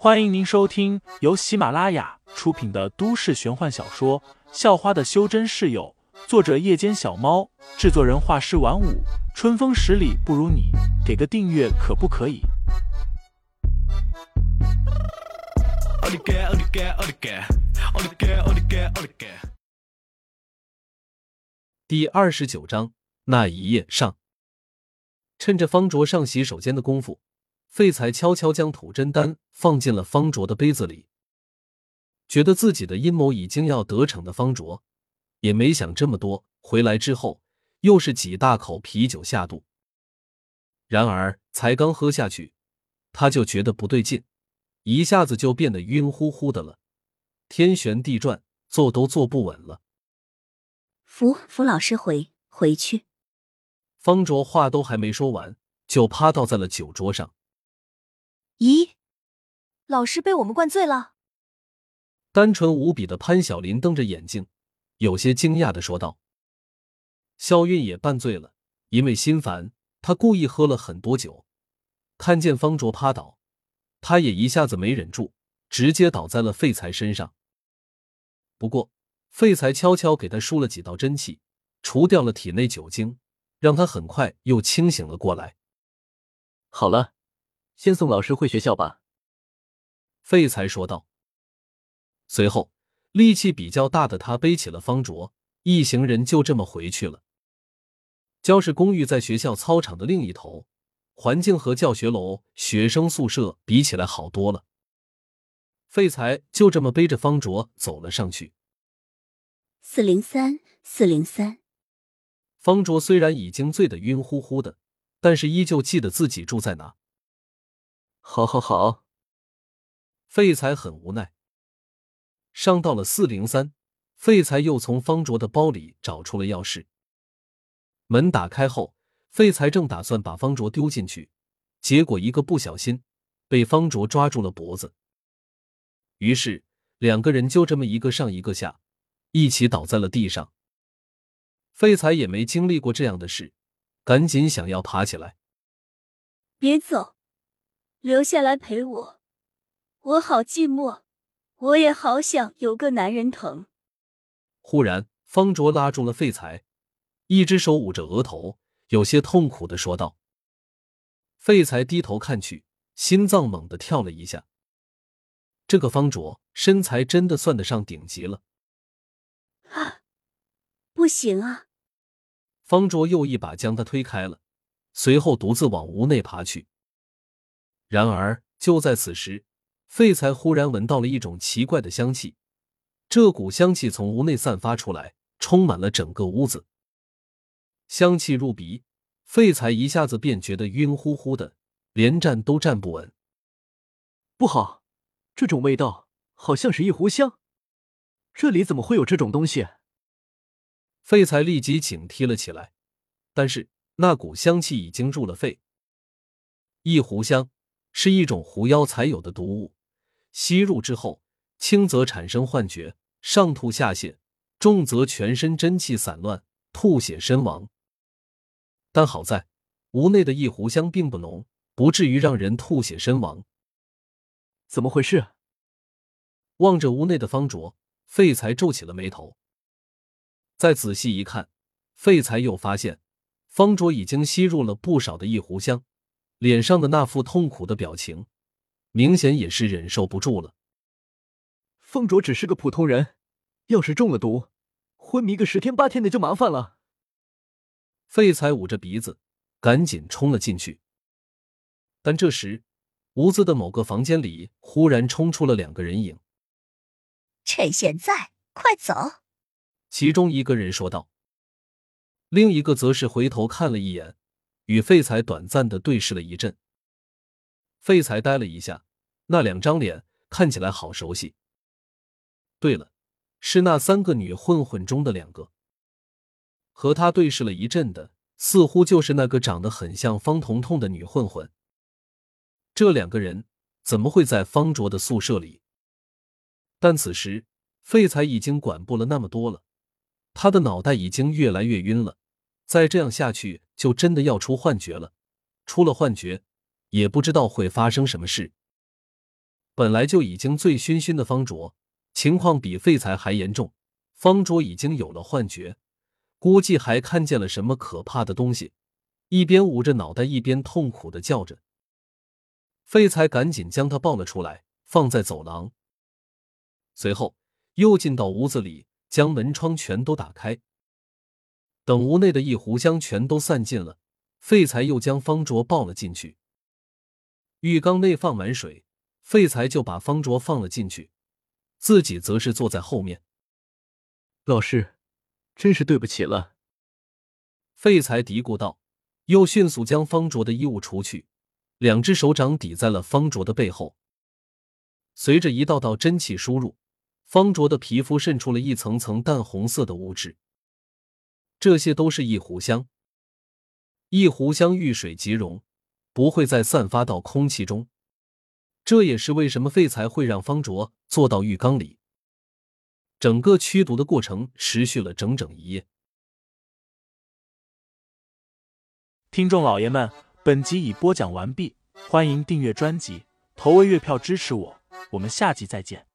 欢迎您收听由喜马拉雅出品的都市玄幻小说《校花的修真室友》，作者：夜间小猫，制作人：画师晚舞，春风十里不如你，给个订阅可不可以？第二十九章那一夜上，趁着方卓上洗手间的功夫。废材悄悄将吐真丹放进了方卓的杯子里，觉得自己的阴谋已经要得逞的方卓，也没想这么多。回来之后，又是几大口啤酒下肚。然而才刚喝下去，他就觉得不对劲，一下子就变得晕乎乎的了，天旋地转，坐都坐不稳了。扶扶老师回回去。方卓话都还没说完，就趴倒在了酒桌上。咦，老师被我们灌醉了？单纯无比的潘晓林瞪着眼睛，有些惊讶的说道。肖韵也半醉了，因为心烦，他故意喝了很多酒。看见方卓趴倒，他也一下子没忍住，直接倒在了废材身上。不过，废材悄悄给他输了几道真气，除掉了体内酒精，让他很快又清醒了过来。好了。先送老师回学校吧，废材说道。随后，力气比较大的他背起了方卓，一行人就这么回去了。教室公寓在学校操场的另一头，环境和教学楼、学生宿舍比起来好多了。废材就这么背着方卓走了上去。四零三，四零三。方卓虽然已经醉得晕乎乎的，但是依旧记得自己住在哪。好，好，好。废材很无奈。上到了四零三，废材又从方卓的包里找出了钥匙。门打开后，废材正打算把方卓丢进去，结果一个不小心被方卓抓住了脖子。于是两个人就这么一个上一个下，一起倒在了地上。废材也没经历过这样的事，赶紧想要爬起来。别走。留下来陪我，我好寂寞，我也好想有个男人疼。忽然，方卓拉住了废材，一只手捂着额头，有些痛苦的说道：“废材，低头看去，心脏猛地跳了一下。这个方卓身材真的算得上顶级了。”啊，不行啊！方卓又一把将他推开了，随后独自往屋内爬去。然而，就在此时，废材忽然闻到了一种奇怪的香气。这股香气从屋内散发出来，充满了整个屋子。香气入鼻，废材一下子便觉得晕乎乎的，连站都站不稳。不好，这种味道好像是一壶香。这里怎么会有这种东西？废材立即警惕了起来。但是那股香气已经入了肺。一壶香。是一种狐妖才有的毒物，吸入之后，轻则产生幻觉、上吐下泻，重则全身真气散乱、吐血身亡。但好在屋内的一壶香并不浓，不至于让人吐血身亡。怎么回事？望着屋内的方卓，废材皱起了眉头。再仔细一看，废材又发现方卓已经吸入了不少的一壶香。脸上的那副痛苦的表情，明显也是忍受不住了。凤卓只是个普通人，要是中了毒，昏迷个十天八天的就麻烦了。废材捂着鼻子，赶紧冲了进去。但这时，屋子的某个房间里忽然冲出了两个人影。趁现在，快走！其中一个人说道，另一个则是回头看了一眼。与废材短暂的对视了一阵，废材呆了一下，那两张脸看起来好熟悉。对了，是那三个女混混中的两个。和他对视了一阵的，似乎就是那个长得很像方彤彤的女混混。这两个人怎么会在方卓的宿舍里？但此时废材已经管不了那么多了，他的脑袋已经越来越晕了。再这样下去，就真的要出幻觉了。出了幻觉，也不知道会发生什么事。本来就已经醉醺醺的方卓，情况比废材还严重。方卓已经有了幻觉，估计还看见了什么可怕的东西，一边捂着脑袋，一边痛苦的叫着。废材赶紧将他抱了出来，放在走廊，随后又进到屋子里，将门窗全都打开。等屋内的一壶香全都散尽了，废材又将方卓抱了进去。浴缸内放满水，废材就把方卓放了进去，自己则是坐在后面。老师，真是对不起了。废材嘀咕道，又迅速将方卓的衣物除去，两只手掌抵在了方卓的背后。随着一道道真气输入，方卓的皮肤渗出了一层层淡红色的物质。这些都是一壶香，一壶香遇水即溶，不会再散发到空气中。这也是为什么废材会让方卓坐到浴缸里。整个驱毒的过程持续了整整一夜。听众老爷们，本集已播讲完毕，欢迎订阅专辑，投喂月票支持我，我们下集再见。